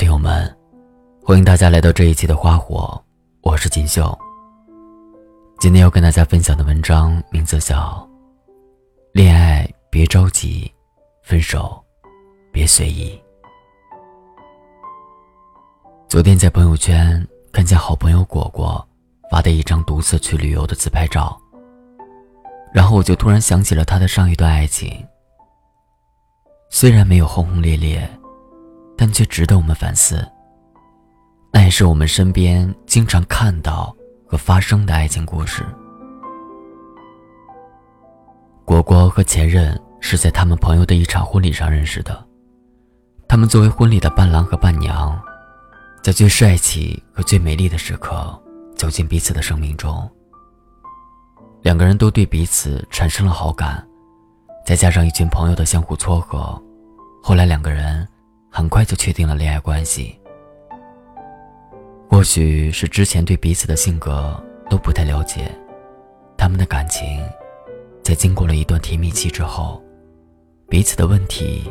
听友们，欢迎大家来到这一期的花火，我是锦绣。今天要跟大家分享的文章名字叫《恋爱别着急，分手别随意》。昨天在朋友圈看见好朋友果果发的一张独自去旅游的自拍照，然后我就突然想起了他的上一段爱情。虽然没有轰轰烈烈。但却值得我们反思。那也是我们身边经常看到和发生的爱情故事。果果和前任是在他们朋友的一场婚礼上认识的。他们作为婚礼的伴郎和伴娘，在最帅气和最美丽的时刻走进彼此的生命中。两个人都对彼此产生了好感，再加上一群朋友的相互撮合，后来两个人。很快就确定了恋爱关系。或许是之前对彼此的性格都不太了解，他们的感情，在经过了一段甜蜜期之后，彼此的问题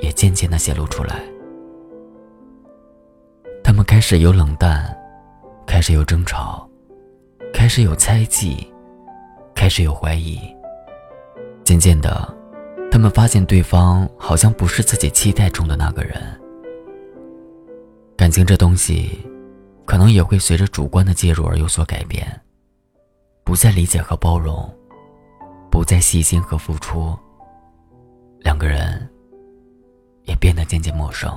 也渐渐的显露出来。他们开始有冷淡，开始有争吵，开始有猜忌，开始有怀疑。渐渐的。他们发现对方好像不是自己期待中的那个人。感情这东西，可能也会随着主观的介入而有所改变，不再理解和包容，不再细心和付出，两个人也变得渐渐陌生。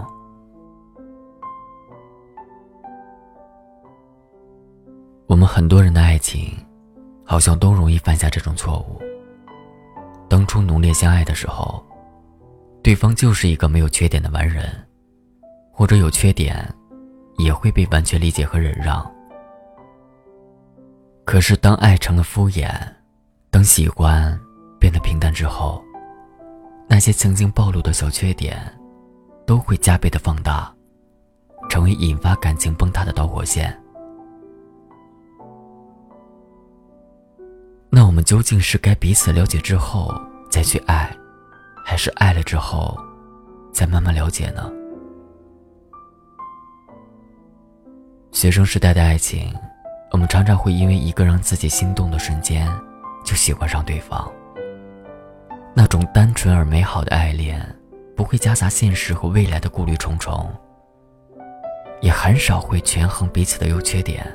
我们很多人的爱情，好像都容易犯下这种错误。当初浓烈相爱的时候，对方就是一个没有缺点的完人，或者有缺点，也会被完全理解和忍让。可是当爱成了敷衍，当喜欢变得平淡之后，那些曾经暴露的小缺点，都会加倍的放大，成为引发感情崩塌的导火线。那我们究竟是该彼此了解之后再去爱，还是爱了之后再慢慢了解呢？学生时代的爱情，我们常常会因为一个让自己心动的瞬间，就喜欢上对方。那种单纯而美好的爱恋，不会夹杂现实和未来的顾虑重重，也很少会权衡彼此的优缺点。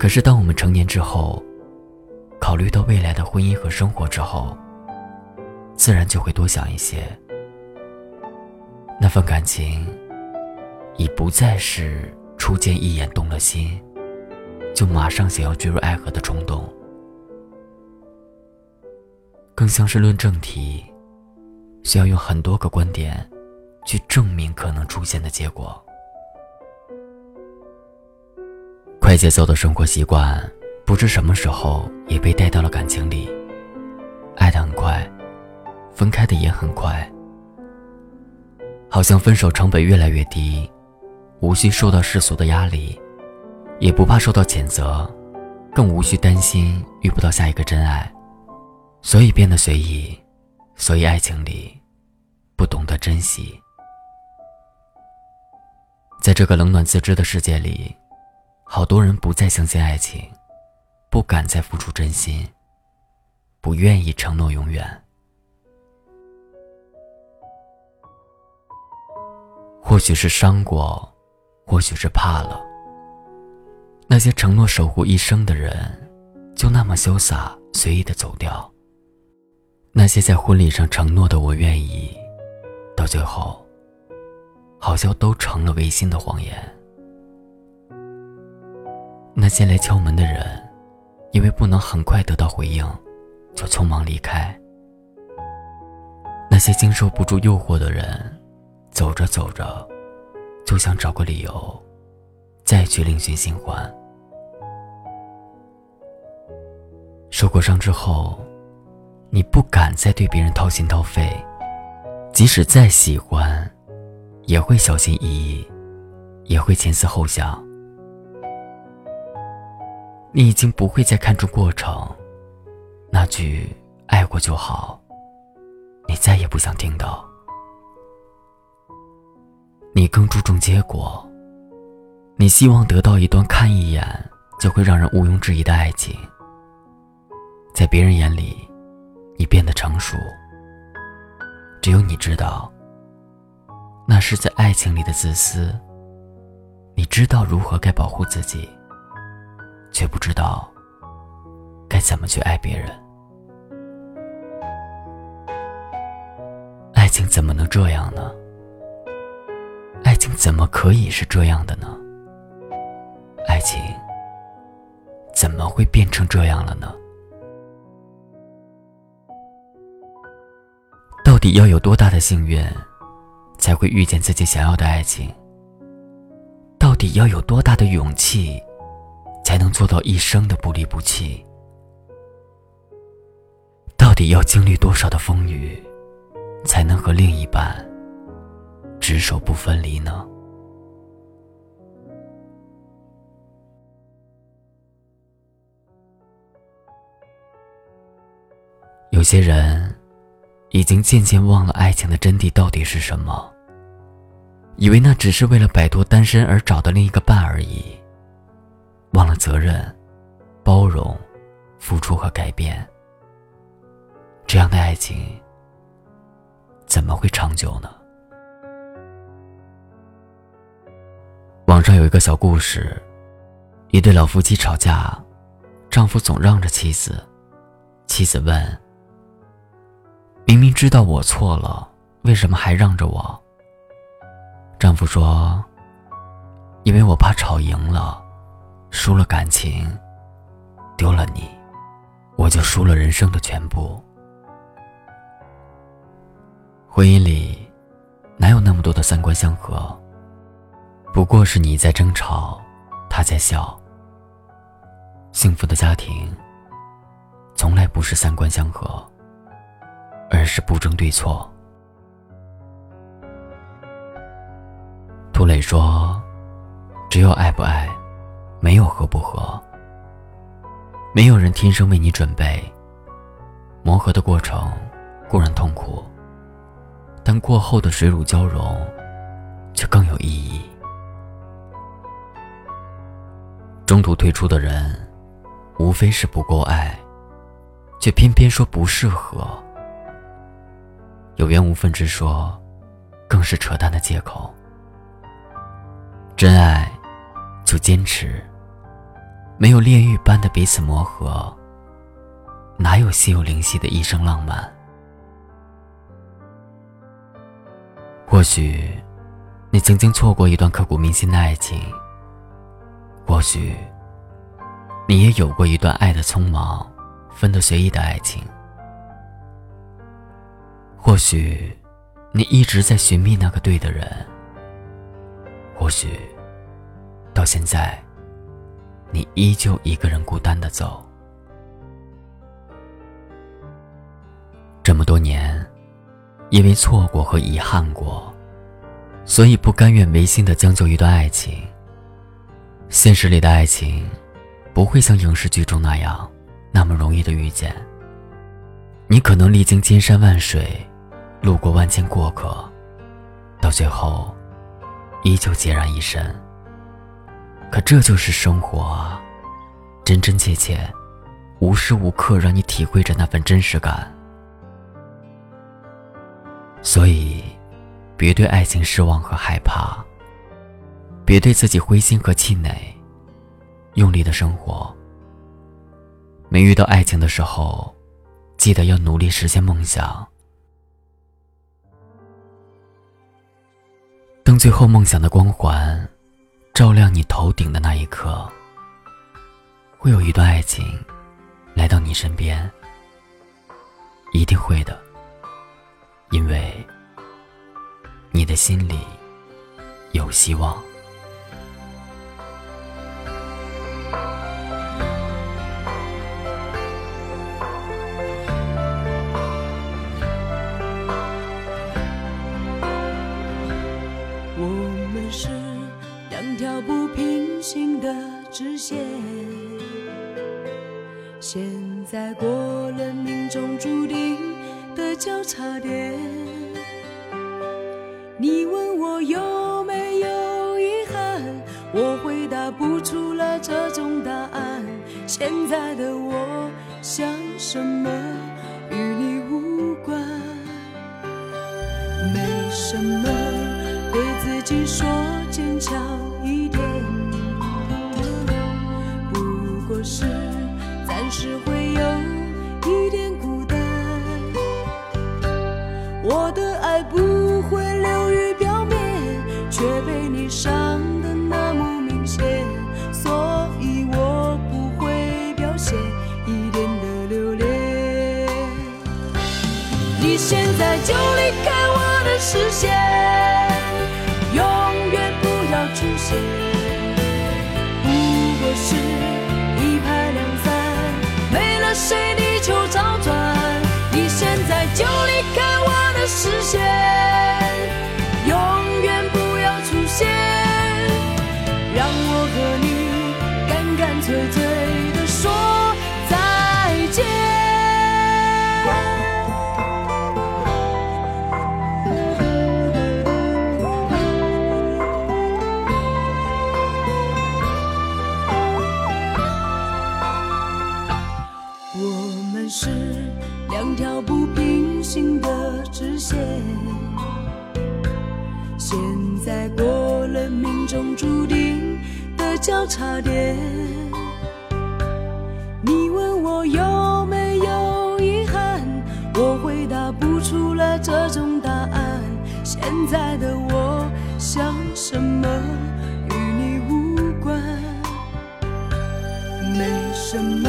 可是，当我们成年之后，考虑到未来的婚姻和生活之后，自然就会多想一些。那份感情，已不再是初见一眼动了心，就马上想要坠入爱河的冲动，更像是论证题，需要用很多个观点，去证明可能出现的结果。快节奏的生活习惯，不知什么时候也被带到了感情里。爱的很快，分开的也很快。好像分手成本越来越低，无需受到世俗的压力，也不怕受到谴责，更无需担心遇不到下一个真爱，所以变得随意，所以爱情里不懂得珍惜。在这个冷暖自知的世界里。好多人不再相信爱情，不敢再付出真心，不愿意承诺永远。或许是伤过，或许是怕了。那些承诺守护一生的人，就那么潇洒随意的走掉。那些在婚礼上承诺的“我愿意”，到最后，好像都成了违心的谎言。那些来敲门的人，因为不能很快得到回应，就匆忙离开。那些经受不住诱惑的人，走着走着，就想找个理由，再去另寻新欢。受过伤之后，你不敢再对别人掏心掏肺，即使再喜欢，也会小心翼翼，也会前思后想。你已经不会再看重过程，那句“爱过就好”，你再也不想听到。你更注重结果。你希望得到一段看一眼就会让人毋庸置疑的爱情。在别人眼里，你变得成熟。只有你知道，那是在爱情里的自私。你知道如何该保护自己，却不知道该怎么去爱别人。爱情怎么能这样呢？爱情怎么可以是这样的呢？爱情怎么会变成这样了呢？到底要有多大的幸运，才会遇见自己想要的爱情？到底要有多大的勇气，才能做到一生的不离不弃？到底要经历多少的风雨，才能和另一半执手不分离呢？有些人已经渐渐忘了爱情的真谛到底是什么，以为那只是为了摆脱单身而找的另一个伴而已，忘了责任、包容、付出和改变。这样的爱情怎么会长久呢？网上有一个小故事，一对老夫妻吵架，丈夫总让着妻子，妻子问。明明知道我错了，为什么还让着我？丈夫说：“因为我怕吵赢了，输了感情，丢了你，我就输了人生的全部。”婚姻里哪有那么多的三观相合？不过是你在争吵，他在笑。幸福的家庭从来不是三观相合。而是不争对错。涂磊说：“只有爱不爱，没有合不合。没有人天生为你准备。磨合的过程固然痛苦，但过后的水乳交融，却更有意义。中途退出的人，无非是不够爱，却偏偏说不适合。”有缘无分之说，更是扯淡的借口。真爱就坚持，没有炼狱般的彼此磨合，哪有心有灵犀的一生浪漫？或许你曾经错过一段刻骨铭心的爱情，或许你也有过一段爱的匆忙、分得随意的爱情。或许，你一直在寻觅那个对的人。或许，到现在，你依旧一个人孤单的走。这么多年，因为错过和遗憾过，所以不甘愿违心的将就一段爱情。现实里的爱情，不会像影视剧中那样，那么容易的遇见。你可能历经千山万水。路过万千过客，到最后，依旧孑然一身。可这就是生活啊，真真切切，无时无刻让你体会着那份真实感。所以，别对爱情失望和害怕，别对自己灰心和气馁，用力的生活。没遇到爱情的时候，记得要努力实现梦想。当最后梦想的光环照亮你头顶的那一刻，会有一段爱情来到你身边，一定会的，因为你的心里有希望。在过了命中注定的交叉点。你问我有没有遗憾我回答不出来这种答案。现在的我想什么与你无关。没什么对自己说。视线，永远不要出现。不过是一拍两散，没了谁地球照转。你现在就离开我的视线，这种答案。现在的我想什么与你无关，没什么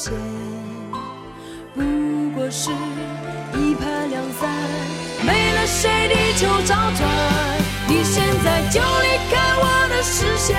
现。不过是一拍两散，没了谁地球照转。你现在就离开我的视线，